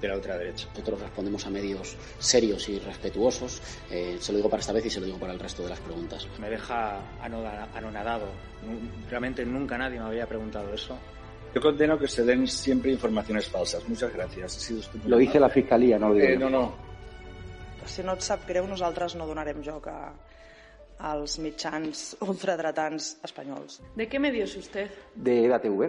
de la ultraderecha. Nosotros respondemos a medios serios y respetuosos. Eh, se lo digo para esta vez y se lo digo para el resto de las preguntas. Me deja anonadado. Realmente nunca nadie me había preguntado eso. Yo condeno que se den siempre informaciones falsas. Muchas gracias. Ha sido Lo dice la Fiscalía, no lo digo eh. No, no. Si no et sap greu, nosaltres no donarem joc a, als mitjans ultradretans espanyols. ¿De qué medio es usted? De EDATV.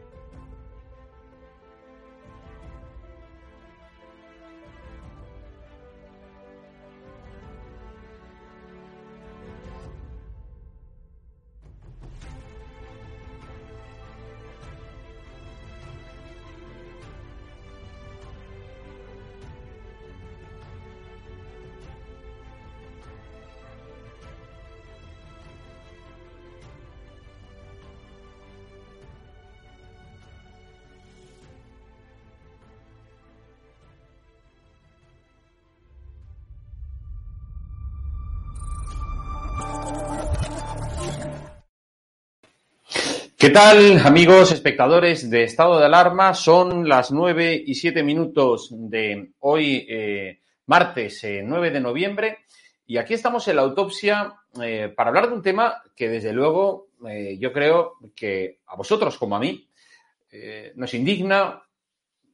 ¿Qué tal, amigos espectadores de Estado de Alarma? Son las 9 y 7 minutos de hoy, eh, martes eh, 9 de noviembre, y aquí estamos en la autopsia eh, para hablar de un tema que, desde luego, eh, yo creo que a vosotros como a mí nos indigna,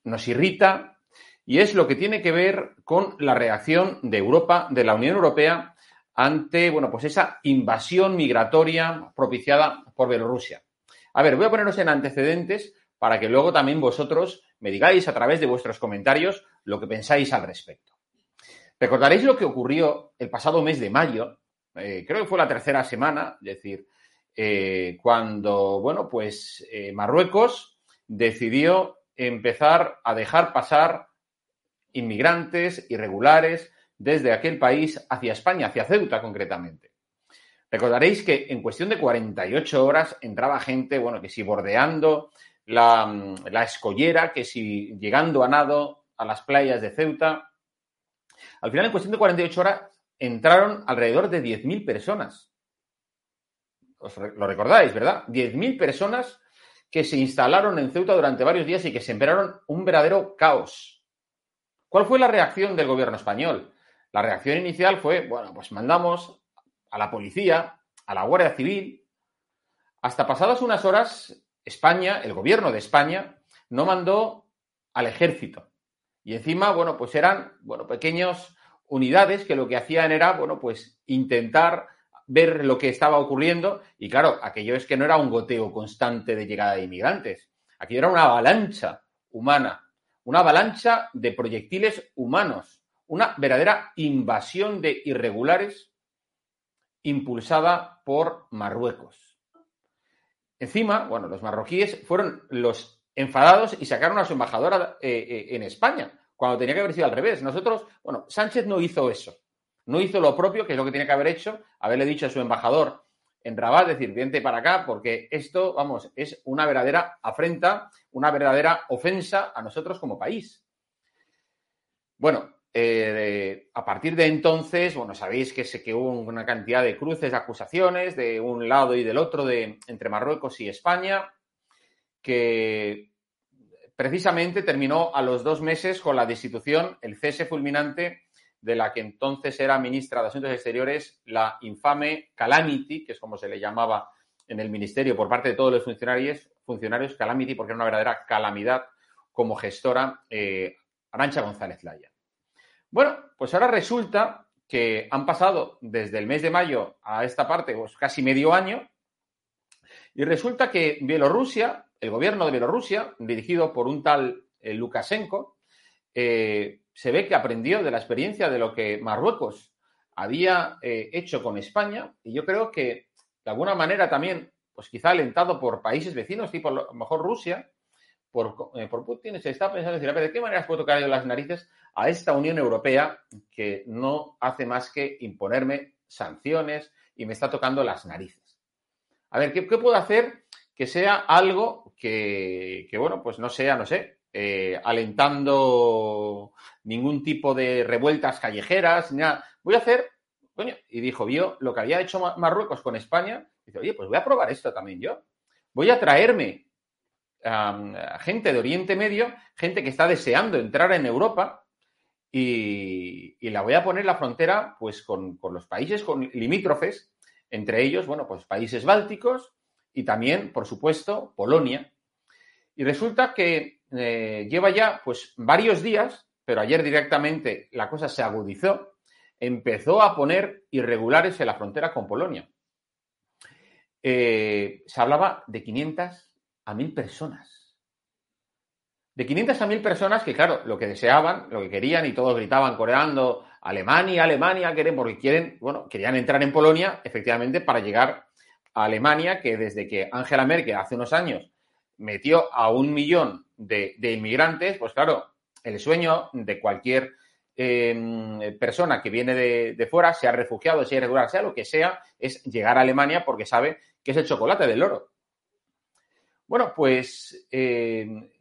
nos irrita, y es lo que tiene que ver con la reacción de Europa, de la Unión Europea, ante, bueno, pues esa invasión migratoria propiciada por Bielorrusia. A ver, voy a poneros en antecedentes para que luego también vosotros me digáis a través de vuestros comentarios lo que pensáis al respecto. Recordaréis lo que ocurrió el pasado mes de mayo, eh, creo que fue la tercera semana, es decir, eh, cuando, bueno, pues eh, Marruecos decidió empezar a dejar pasar inmigrantes irregulares desde aquel país hacia España, hacia Ceuta concretamente. Recordaréis que en cuestión de 48 horas entraba gente, bueno, que si bordeando la, la escollera, que si llegando a nado a las playas de Ceuta. Al final, en cuestión de 48 horas, entraron alrededor de 10.000 personas. Os lo recordáis, ¿verdad? 10.000 personas que se instalaron en Ceuta durante varios días y que sembraron un verdadero caos. ¿Cuál fue la reacción del gobierno español? La reacción inicial fue, bueno, pues mandamos a la policía, a la Guardia Civil. Hasta pasadas unas horas, España, el gobierno de España, no mandó al ejército. Y encima, bueno, pues eran, bueno, pequeñas unidades que lo que hacían era, bueno, pues intentar ver lo que estaba ocurriendo. Y claro, aquello es que no era un goteo constante de llegada de inmigrantes. Aquello era una avalancha humana, una avalancha de proyectiles humanos, una verdadera invasión de irregulares impulsada por Marruecos. Encima, bueno, los marroquíes fueron los enfadados y sacaron a su embajadora eh, eh, en España, cuando tenía que haber sido al revés. Nosotros, bueno, Sánchez no hizo eso. No hizo lo propio, que es lo que tenía que haber hecho, haberle dicho a su embajador en Rabat, decir, vente para acá, porque esto, vamos, es una verdadera afrenta, una verdadera ofensa a nosotros como país. Bueno, eh, a partir de entonces, bueno, sabéis que, se, que hubo una cantidad de cruces de acusaciones de un lado y del otro de, entre Marruecos y España, que precisamente terminó a los dos meses con la destitución, el cese fulminante de la que entonces era ministra de Asuntos Exteriores, la infame Calamity, que es como se le llamaba en el ministerio por parte de todos los funcionarios, funcionarios Calamity, porque era una verdadera calamidad como gestora eh, Arancha González Laya. Bueno, pues ahora resulta que han pasado desde el mes de mayo a esta parte pues casi medio año y resulta que Bielorrusia, el gobierno de Bielorrusia, dirigido por un tal eh, Lukashenko, eh, se ve que aprendió de la experiencia de lo que Marruecos había eh, hecho con España y yo creo que de alguna manera también, pues quizá alentado por países vecinos, tipo a lo mejor Rusia, por, por Putin, se está pensando decir, a ver, ¿de qué manera puedo tocar las narices a esta Unión Europea que no hace más que imponerme sanciones y me está tocando las narices? A ver, ¿qué, puedo hacer que sea algo que, que, bueno, pues no sea, no sé, eh, alentando ningún tipo de revueltas callejeras, ni nada. Voy a hacer, coño, y dijo, vio lo que había hecho Marruecos con España, dice, oye, pues voy a probar esto también yo. Voy a traerme gente de Oriente Medio, gente que está deseando entrar en Europa, y, la voy a poner la frontera, pues, con, con los países con limítrofes, entre ellos, bueno, pues países bálticos y también, por supuesto, Polonia. Y resulta que eh, lleva ya pues varios días, pero ayer directamente la cosa se agudizó, empezó a poner irregulares en la frontera con Polonia. Eh, se hablaba de 500 a 1000 personas. De 500 a 1000 personas que, claro, lo que deseaban, lo que querían y todos gritaban coreando Alemania, Alemania, quieren, porque quieren, bueno, querían entrar en Polonia, efectivamente, para llegar a Alemania, que desde que Angela Merkel hace unos años metió a un millón de, inmigrantes, pues claro, el sueño de cualquier eh, persona que viene de, de, fuera, sea refugiado, sea irregular, sea lo que sea, es llegar a Alemania porque sabe que es el chocolate del oro. Bueno, pues, eh,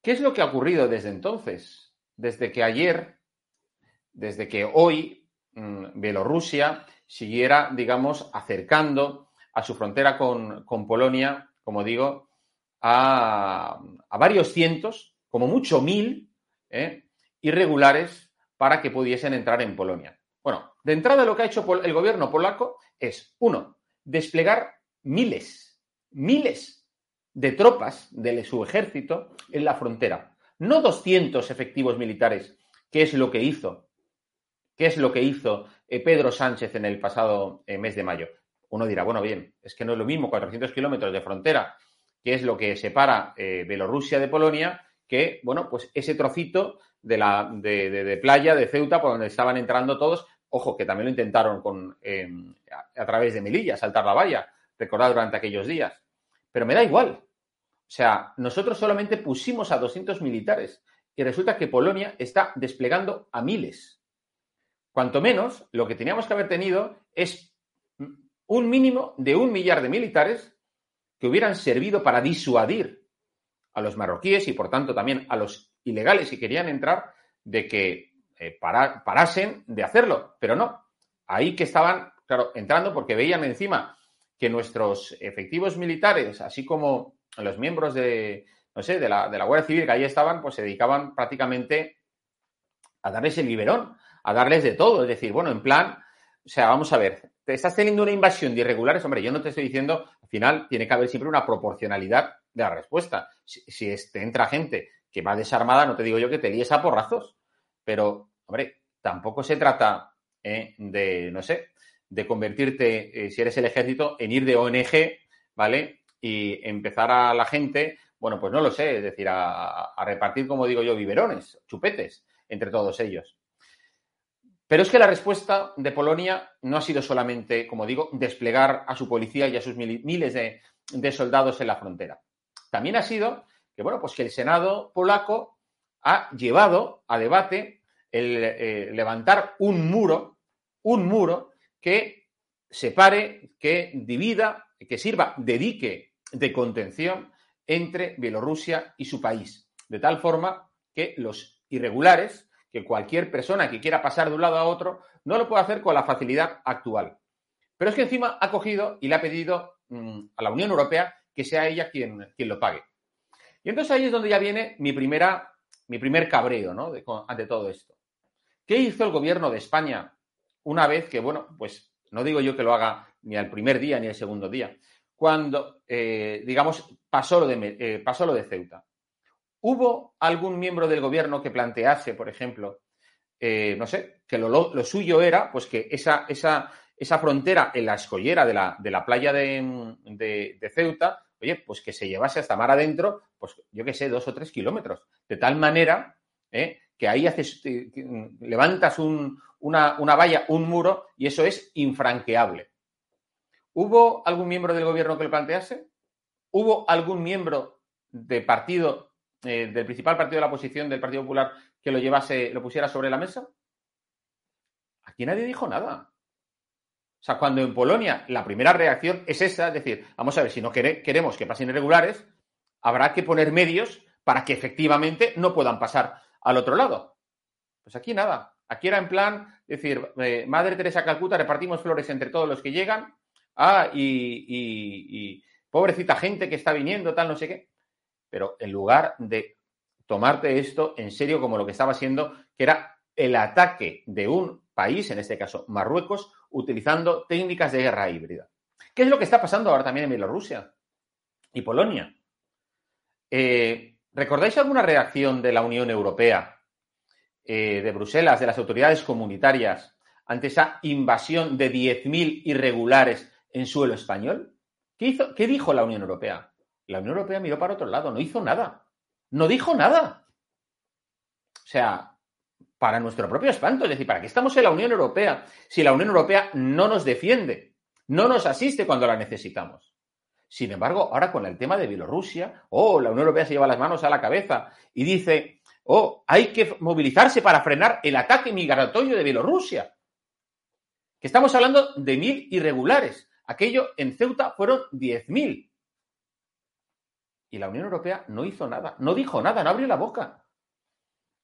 ¿qué es lo que ha ocurrido desde entonces? Desde que ayer, desde que hoy mmm, Bielorrusia siguiera, digamos, acercando a su frontera con, Polonia, como digo, a, a, varios cientos, como mucho mil, ¿eh? irregulares para que pudiesen entrar en Polonia. Bueno, de entrada lo que ha hecho el gobierno polaco es, uno, desplegar miles, miles de tropas de su ejército en la frontera. No 200 efectivos militares, que es lo que hizo, que es lo que hizo eh, Pedro Sánchez en el pasado eh, mes de mayo. Uno dirá, bueno, bien, es que no es lo mismo 400 kilómetros de frontera, que es lo que separa eh, Bielorrusia de Polonia, que, bueno, pues ese trocito de, la, de, de, playa de Ceuta por donde estaban entrando todos, ojo, que también lo intentaron con, eh, a, a, través de Melilla, saltar la valla, recordad durante aquellos días. Pero me da igual. O sea, nosotros solamente pusimos a 200 militares y resulta que Polonia está desplegando a miles. Cuanto menos, lo que teníamos que haber tenido es un mínimo de un millar de militares que hubieran servido para disuadir a los marroquíes y, por tanto, también a los ilegales que querían entrar de que eh, para, parasen de hacerlo. Pero no. Ahí que estaban, claro, entrando porque veían encima que nuestros efectivos militares, así como los miembros de, no sé, de la, de la Guardia Civil que ahí estaban, pues se dedicaban prácticamente a darles el liberón, a darles de todo. Es decir, bueno, en plan, o sea, vamos a ver, te estás teniendo una invasión de irregulares, hombre, yo no te estoy diciendo, al final tiene que haber siempre una proporcionalidad de la respuesta. Si, si te entra gente que va desarmada, no te digo yo que te líes a porrazos, pero, hombre, tampoco se trata eh, de, no sé, de convertirte, eh, si eres el ejército, en ir de ONG, ¿vale? Y empezar a la gente, bueno, pues no lo sé, es decir, a, repartir, como digo yo, biberones, chupetes entre todos ellos. Pero es que la respuesta de Polonia no ha sido solamente, como digo, desplegar a su policía y a sus miles de, de soldados en la frontera. También ha sido que, bueno, pues que el Senado polaco ha llevado a debate el eh, levantar un muro, un muro que separe, que divida, que sirva de dique de contención entre Bielorrusia y su país. De tal forma que los irregulares, que cualquier persona que quiera pasar de un lado a otro, no lo puede hacer con la facilidad actual. Pero es que encima ha cogido y le ha pedido mmm, a la Unión Europea que sea ella quien, quien lo pague. Y entonces ahí es donde ya viene mi, primera, mi primer cabreo ¿no? ante todo esto. ¿Qué hizo el gobierno de España una vez que, bueno, pues no digo yo que lo haga ni al primer día ni al segundo día, cuando, eh, digamos, pasó lo, de, eh, pasó lo de Ceuta? ¿Hubo algún miembro del gobierno que plantease, por ejemplo, eh, no sé, que lo, suyo era, pues que esa, esa, esa frontera en la escollera de la, de la playa de, de, de, Ceuta, oye, pues que se llevase hasta mar adentro, pues yo qué sé, dos o tres kilómetros. De tal manera ¿eh? Que ahí haces, levantas un, una, una valla, un muro, y eso es infranqueable. ¿Hubo algún miembro del gobierno que lo plantease? ¿Hubo algún miembro de partido, eh, del principal partido de la oposición, del Partido Popular, que lo llevase, lo pusiera sobre la mesa? Aquí nadie dijo nada. O sea, cuando en Polonia la primera reacción es esa, es decir, vamos a ver, si no queremos que pasen irregulares, habrá que poner medios para que efectivamente no puedan pasar al otro lado. Pues aquí nada. Aquí era en plan, decir, eh, Madre Teresa Calcuta, repartimos flores entre todos los que llegan. Ah, y, y, y pobrecita gente que está viniendo, tal, no sé qué. Pero en lugar de tomarte esto en serio como lo que estaba siendo, que era el ataque de un país, en este caso Marruecos, utilizando técnicas de guerra híbrida. ¿Qué es lo que está pasando ahora también en Bielorrusia y Polonia? Eh, ¿Recordáis alguna reacción de la Unión Europea, eh, de Bruselas, de las autoridades comunitarias, ante esa invasión de 10.000 irregulares en suelo español? ¿Qué, hizo, ¿Qué dijo la Unión Europea? La Unión Europea miró para otro lado, no hizo nada. No dijo nada. O sea, para nuestro propio espanto, es decir, ¿para qué estamos en la Unión Europea si la Unión Europea no nos defiende, no nos asiste cuando la necesitamos? Sin embargo, ahora con el tema de Bielorrusia, oh, la Unión Europea se lleva las manos a la cabeza y dice, oh, hay que movilizarse para frenar el ataque migratorio de Bielorrusia. Que estamos hablando de mil irregulares. Aquello en Ceuta fueron diez mil. Y la Unión Europea no hizo nada, no dijo nada, no abrió la boca.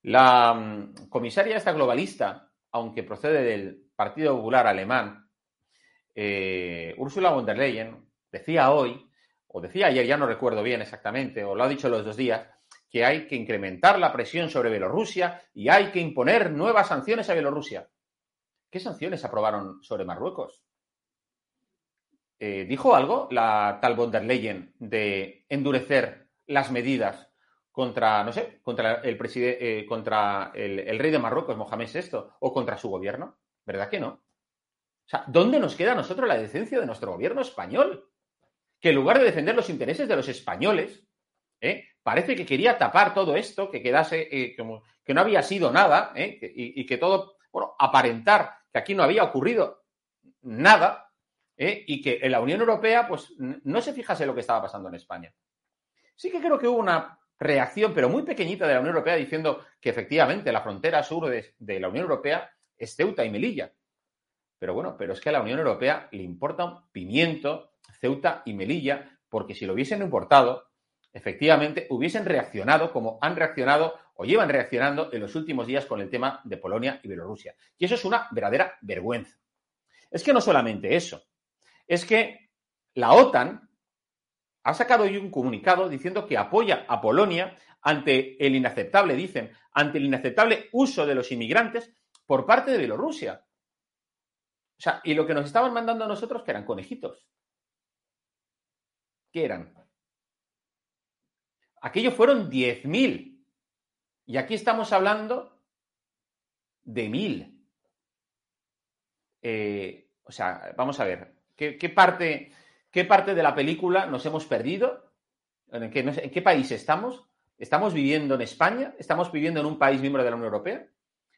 La um, comisaria esta globalista, aunque procede del Partido Popular Alemán, eh, Ursula von der Leyen, decía hoy, o decía ayer, ya no recuerdo bien exactamente, o lo ha dicho los dos días, que hay que incrementar la presión sobre Bielorrusia y hay que imponer nuevas sanciones a Bielorrusia. ¿Qué sanciones aprobaron sobre Marruecos? Eh, ¿Dijo algo la tal von der Leyen de endurecer las medidas contra, no sé, contra el, eh, contra el, el rey de Marruecos, Mohamed VI, o contra su gobierno? ¿Verdad que no? O sea, ¿dónde nos queda a nosotros la decencia de nuestro gobierno español? Que en lugar de defender los intereses de los españoles, ¿eh? parece que quería tapar todo esto, que quedase eh, como que no había sido nada ¿eh? y, que todo, bueno, aparentar que aquí no había ocurrido nada y que en la Unión Europea pues no se fijase lo que estaba pasando en España. Sí que creo que hubo una reacción, pero muy pequeñita de la Unión Europea diciendo que efectivamente la frontera sur de, de la Unión Europea es Ceuta y Melilla. Pero bueno, pero es que a la Unión Europea le importa un pimiento Ceuta y Melilla, porque si lo hubiesen importado, efectivamente hubiesen reaccionado como han reaccionado o llevan reaccionando en los últimos días con el tema de Polonia y Bielorrusia. Y eso es una verdadera vergüenza. Es que no solamente eso, es que la OTAN ha sacado hoy un comunicado diciendo que apoya a Polonia ante el inaceptable, dicen, ante el inaceptable uso de los inmigrantes por parte de Bielorrusia. O sea, y lo que nos estaban mandando a nosotros que eran conejitos. ¿Qué eran? Aquello fueron 10.000. Y aquí estamos hablando de mil. Eh, o sea, vamos a ver, ¿qué, parte, ¿qué parte de la película nos hemos perdido? ¿En qué, ¿En qué país estamos? ¿Estamos viviendo en España? ¿Estamos viviendo en un país miembro de la Unión Europea?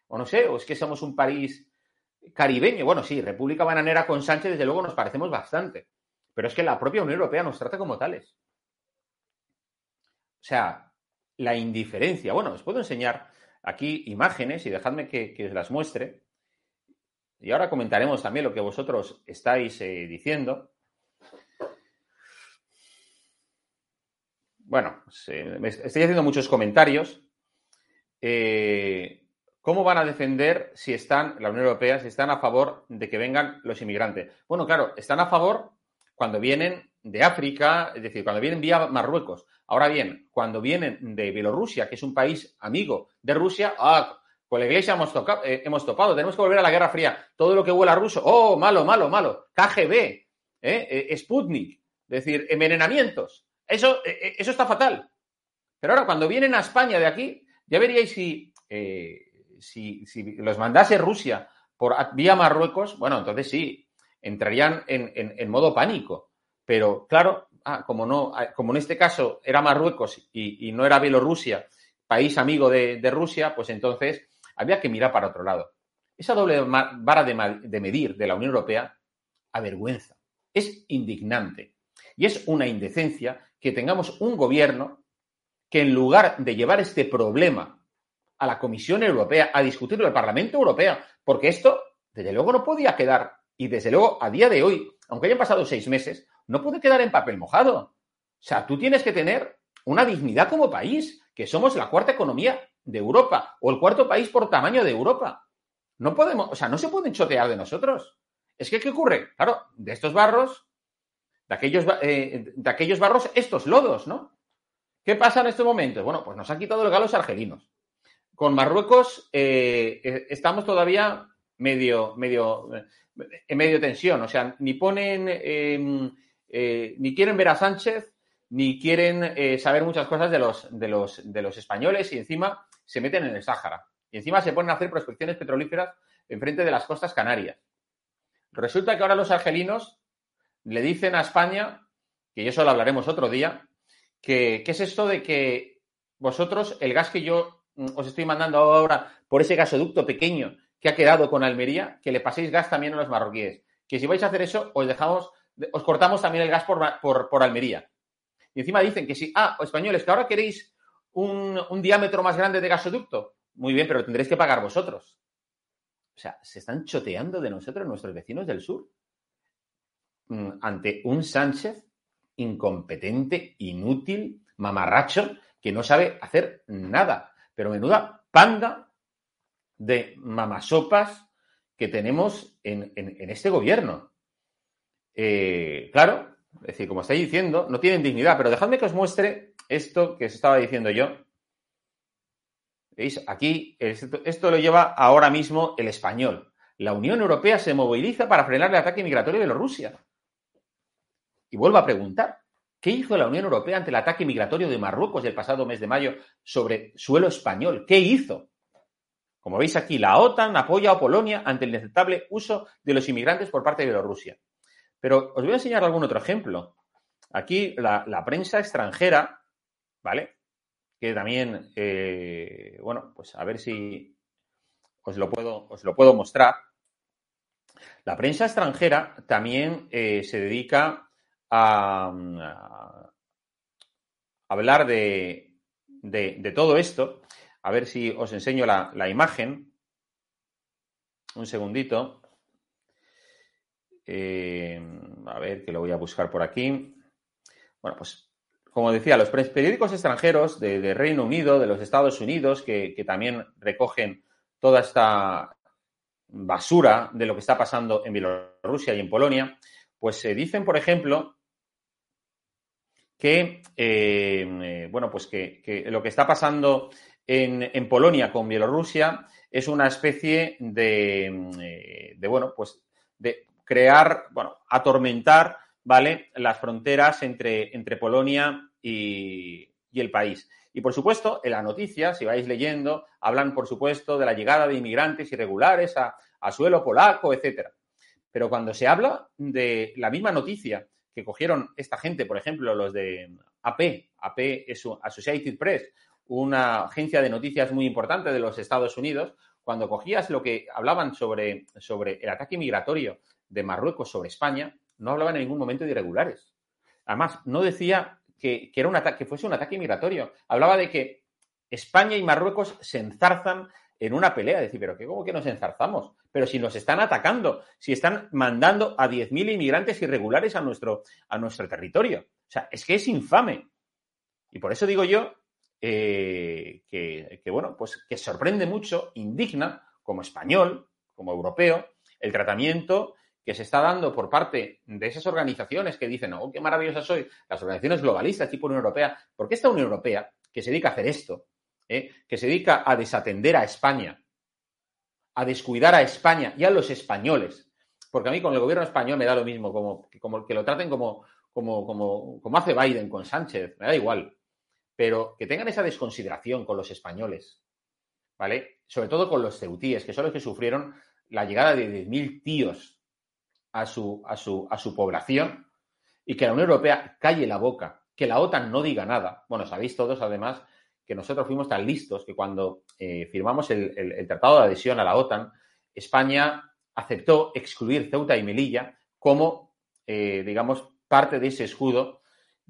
O no sé, o es que somos un país caribeño. Bueno, sí, República Bananera con Sánchez, desde luego, nos parecemos bastante. Pero es que la propia Unión Europea nos trata como tales. O sea, la indiferencia. Bueno, os puedo enseñar aquí imágenes y dejadme que, os las muestre. Y ahora comentaremos también lo que vosotros estáis eh, diciendo. Bueno, se, me estoy haciendo muchos comentarios. Eh, ¿Cómo van a defender si están, la Unión Europea, si están a favor de que vengan los inmigrantes? Bueno, claro, están a favor cuando vienen de África, es decir, cuando vienen vía Marruecos. Ahora bien, cuando vienen de Bielorrusia, que es un país amigo de Rusia, ah, Con la iglesia hemos, eh, topado. Tenemos que volver a la Guerra Fría. Todo lo que huela ruso. Oh, malo, malo, malo. KGB. ¿eh? Eh, Sputnik. Es decir, envenenamientos. Eso, eso está fatal. Pero ahora, cuando vienen a España de aquí, ya veríais si, si, si los mandase Rusia por vía Marruecos, bueno, entonces sí, entrarían en, en, modo pánico. Pero claro, ah, como no, como en este caso era Marruecos y, y no era Bielorrusia, país amigo de, de, Rusia, pues entonces había que mirar para otro lado. Esa doble vara de, de medir de la Unión Europea avergüenza, es indignante y es una indecencia que tengamos un gobierno que en lugar de llevar este problema a la Comisión Europea, a discutirlo en el Parlamento Europeo, porque esto, desde luego, no podía quedar, y desde luego, a día de hoy, aunque hayan pasado seis meses, no puede quedar en papel mojado. O sea, tú tienes que tener una dignidad como país, que somos la cuarta economía de Europa o el cuarto país por tamaño de Europa. No podemos, o sea, no se pueden chotear de nosotros. Es que, ¿qué ocurre? Claro, de estos barros, de aquellos, eh, de aquellos barros, estos lodos, ¿no? ¿Qué pasa en estos momentos? Bueno, pues nos han quitado el galos argelinos. Con Marruecos eh, eh, estamos todavía medio, medio, en medio tensión. O sea, ni ponen, eh, eh, ni quieren ver a Sánchez, ni quieren eh, saber muchas cosas de los, de, los, de los españoles y encima se meten en el Sáhara. Y encima se ponen a hacer prospecciones petrolíferas enfrente de las costas canarias. Resulta que ahora los argelinos le dicen a España, que eso lo hablaremos otro día, que qué es esto de que vosotros, el gas que yo mm, os estoy mandando ahora por ese gasoducto pequeño que ha quedado con Almería, que le paséis gas también a los marroquíes. Que si vais a hacer eso, os dejamos, os cortamos también el gas por, por, Almería. Y encima dicen que si, ah, españoles, que ahora queréis un, un, diámetro más grande de gasoducto. Muy bien, pero tendréis que pagar vosotros. O sea, se están choteando de nosotros nuestros vecinos del sur mm, ante un Sánchez incompetente, inútil, mamarracho, que no sabe hacer nada. Pero menuda panda de mamasopas que tenemos en, en, este gobierno. Eh, claro, es decir, como estáis diciendo, no tienen dignidad, pero dejadme que os muestre esto que os estaba diciendo yo. ¿Veis? Aquí esto, esto lo lleva ahora mismo el español. La Unión Europea se moviliza para frenar el ataque migratorio de Bielorrusia. Y vuelvo a preguntar, ¿qué hizo la Unión Europea ante el ataque migratorio de Marruecos el pasado mes de mayo sobre suelo español? ¿Qué hizo? Como veis aquí, la OTAN apoya a Polonia ante el inaceptable uso de los inmigrantes por parte de Bielorrusia. Pero os voy a enseñar algún otro ejemplo. Aquí la, prensa extranjera, ¿vale? Que también, eh, bueno, pues a ver si os lo puedo, os lo puedo mostrar. La prensa extranjera también eh, se dedica a, a hablar de, todo esto. A ver si os enseño la, la imagen. Un segundito. Eh, a ver, que lo voy a buscar por aquí. Bueno, pues como decía, los periódicos extranjeros de, Reino Unido, de los Estados Unidos, que, que, también recogen toda esta basura de lo que está pasando en Bielorrusia y en Polonia, pues se eh, dicen, por ejemplo, que, eh, bueno, pues que, lo que está pasando en, Polonia con Bielorrusia es una especie de, eh, de bueno, pues de crear, bueno, atormentar, ¿vale? Las fronteras entre, entre Polonia y, y, el país. Y por supuesto, en la noticia, si vais leyendo, hablan, por supuesto, de la llegada de inmigrantes irregulares a, a suelo polaco, etcétera. Pero cuando se habla de la misma noticia que cogieron esta gente, por ejemplo, los de AP, AP es Associated Press, una agencia de noticias muy importante de los Estados Unidos, cuando cogías lo que hablaban sobre, sobre el ataque migratorio de Marruecos sobre España, no hablaban en ningún momento de irregulares. Además, no decía que, que, era un ataque, que fuese un ataque migratorio. Hablaba de que España y Marruecos se enzarzan en una pelea. Decir, pero ¿qué, ¿cómo que nos enzarzamos? Pero si nos están atacando, si están mandando a 10.000 inmigrantes irregulares a nuestro, a nuestro territorio. O sea, es que es infame. Y por eso digo yo eh, que, bueno, pues que sorprende mucho, indigna, como español, como europeo, el tratamiento que se está dando por parte de esas organizaciones que dicen, oh, qué maravillosa soy, las organizaciones globalistas tipo Unión Europea, porque esta Unión Europea, que se dedica a hacer esto, ¿eh? que se dedica a desatender a España, a descuidar a España y a los españoles, porque a mí con el gobierno español me da lo mismo, como, como que lo traten como, como, como, como hace Biden con Sánchez, me da igual, pero que tengan esa desconsideración con los españoles, ¿vale? Sobre todo con los ceutíes, que son los que sufrieron la llegada de 10.000 tíos a su, a, su, a su población y que la Unión Europea calle la boca, que la OTAN no diga nada. Bueno, sabéis todos, además, que nosotros fuimos tan listos que cuando eh, firmamos el, el, el, tratado de adhesión a la OTAN, España aceptó excluir Ceuta y Melilla como, eh, digamos, parte de ese escudo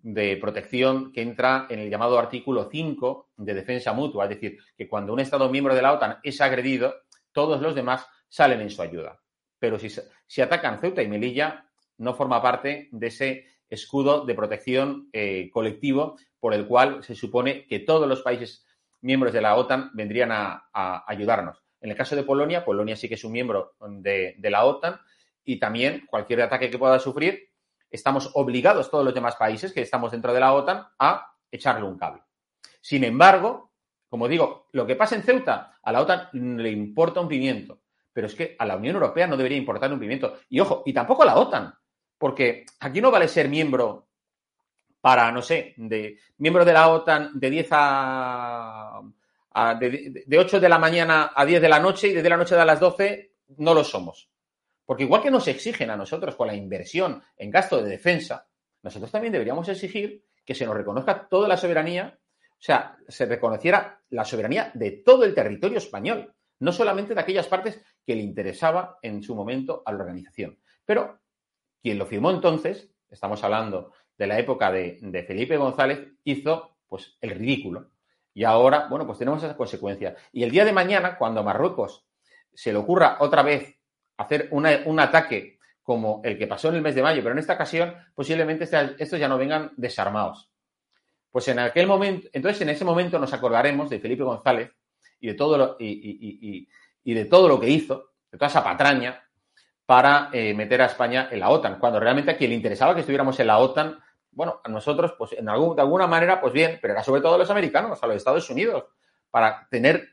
de protección que entra en el llamado artículo 5 de defensa mutua, es decir, que cuando un Estado miembro de la OTAN es agredido, todos los demás salen en su ayuda. Pero si, si atacan Ceuta y Melilla, no forma parte de ese escudo de protección eh, colectivo por el cual se supone que todos los países miembros de la OTAN vendrían a, ayudarnos. En el caso de Polonia, Polonia sí que es un miembro de la OTAN y también cualquier ataque que pueda sufrir, estamos obligados todos los demás países que estamos dentro de la OTAN a echarle un cable. Sin embargo, como digo, lo que pasa en Ceuta a la OTAN le importa un pimiento, pero es que a la Unión Europea no debería importar un pimiento. Y ojo, y tampoco a la OTAN, porque aquí no vale ser miembro para, no sé, de miembro de la OTAN de 10 a, de, de 8 de la mañana a 10 de la noche y desde la noche a las 12 no lo somos. Porque igual que nos exigen a nosotros con la inversión en gasto de defensa, nosotros también deberíamos exigir que se nos reconozca toda la soberanía, o sea, se reconociera la soberanía de todo el territorio español, no solamente de aquellas partes que le interesaba en su momento a la organización. Pero quien lo firmó entonces, estamos hablando de la época de, Felipe González, hizo pues el ridículo. Y ahora, bueno, pues tenemos esas consecuencias. Y el día de mañana, cuando a Marruecos se le ocurra otra vez hacer un ataque como el que pasó en el mes de mayo, pero en esta ocasión posiblemente estos ya no vengan desarmados. Pues en aquel momento, entonces en ese momento nos acordaremos de Felipe González y de todo lo, y, y, y, y de todo lo que hizo, de toda esa patraña, para eh, meter a España en la OTAN, cuando realmente a quien le interesaba que estuviéramos en la OTAN, bueno, a nosotros, pues en algún, de alguna manera, pues bien, pero era sobre todo a los americanos, a los Estados Unidos, para tener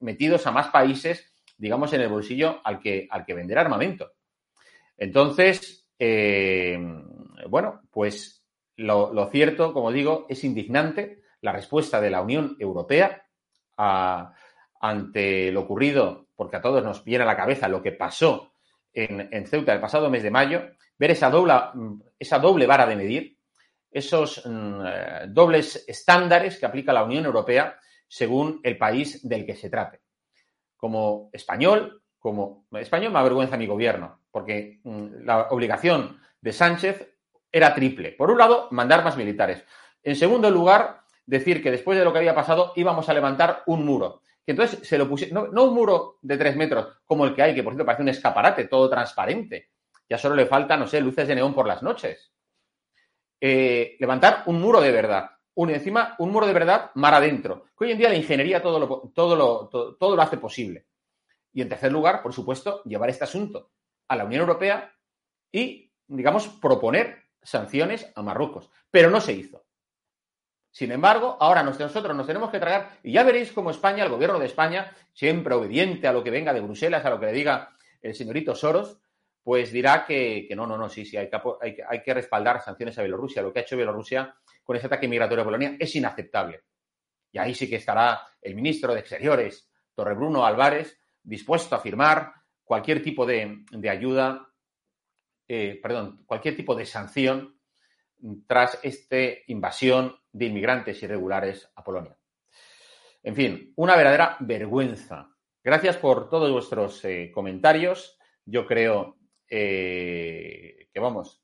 metidos a más países digamos, en el bolsillo al que, al que vender armamento. Entonces, eh, bueno, pues lo, cierto, como digo, es indignante la respuesta de la Unión Europea a, ante lo ocurrido, porque a todos nos viene a la cabeza lo que pasó en, Ceuta el pasado mes de mayo, ver esa doble, esa doble vara de medir, esos mm, dobles estándares que aplica la Unión Europea según el país del que se trate como español, como español me avergüenza mi gobierno, porque mm, la obligación de Sánchez era triple. Por un lado, mandar más militares. En segundo lugar, decir que después de lo que había pasado íbamos a levantar un muro. Que entonces se lo pusieron, no, un muro de tres metros como el que hay, que por cierto parece un escaparate, todo transparente. Ya solo le falta, no sé, luces de neón por las noches. Eh, levantar un muro de verdad. Un, encima, un muro de verdad mar adentro. Que hoy en día la ingeniería todo lo, todo, lo, todo, todo lo hace posible. Y en tercer lugar, por supuesto, llevar este asunto a la Unión Europea y, digamos, proponer sanciones a Marruecos. Pero no se hizo. Sin embargo, ahora nosotros nos tenemos que tragar, y ya veréis cómo España, el gobierno de España, siempre obediente a lo que venga de Bruselas, a lo que le diga el señorito Soros, pues dirá que, no, no, no, sí, sí, hay que, respaldar sanciones a Bielorrusia. Lo que ha hecho Bielorrusia con ese ataque migratorio a Polonia es inaceptable. Y ahí sí que estará el ministro de Exteriores, Torrebruno Álvarez, dispuesto a firmar cualquier tipo de, de ayuda, eh, perdón, cualquier tipo de sanción tras esta invasión de inmigrantes irregulares a Polonia. En fin, una verdadera vergüenza. Gracias por todos vuestros eh, comentarios. Yo creo eh, que, vamos,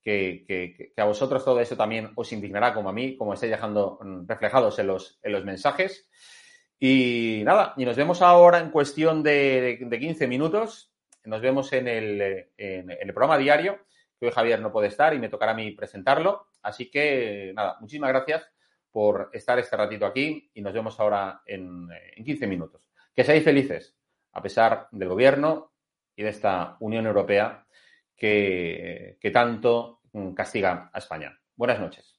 que, que, que, a vosotros todo eso también os indignará como a mí, como estáis dejando reflejados en los, en los mensajes. Y nada, y nos vemos ahora en cuestión de, de 15 minutos. Nos vemos en el, en, en el programa diario, que hoy Javier no puede estar y me tocará a mí presentarlo. Así que nada, muchísimas gracias por estar este ratito aquí y nos vemos ahora en, en 15 minutos. Que seáis felices, a pesar del gobierno y de esta Unión Europea que, que tanto castiga a España. Buenas noches.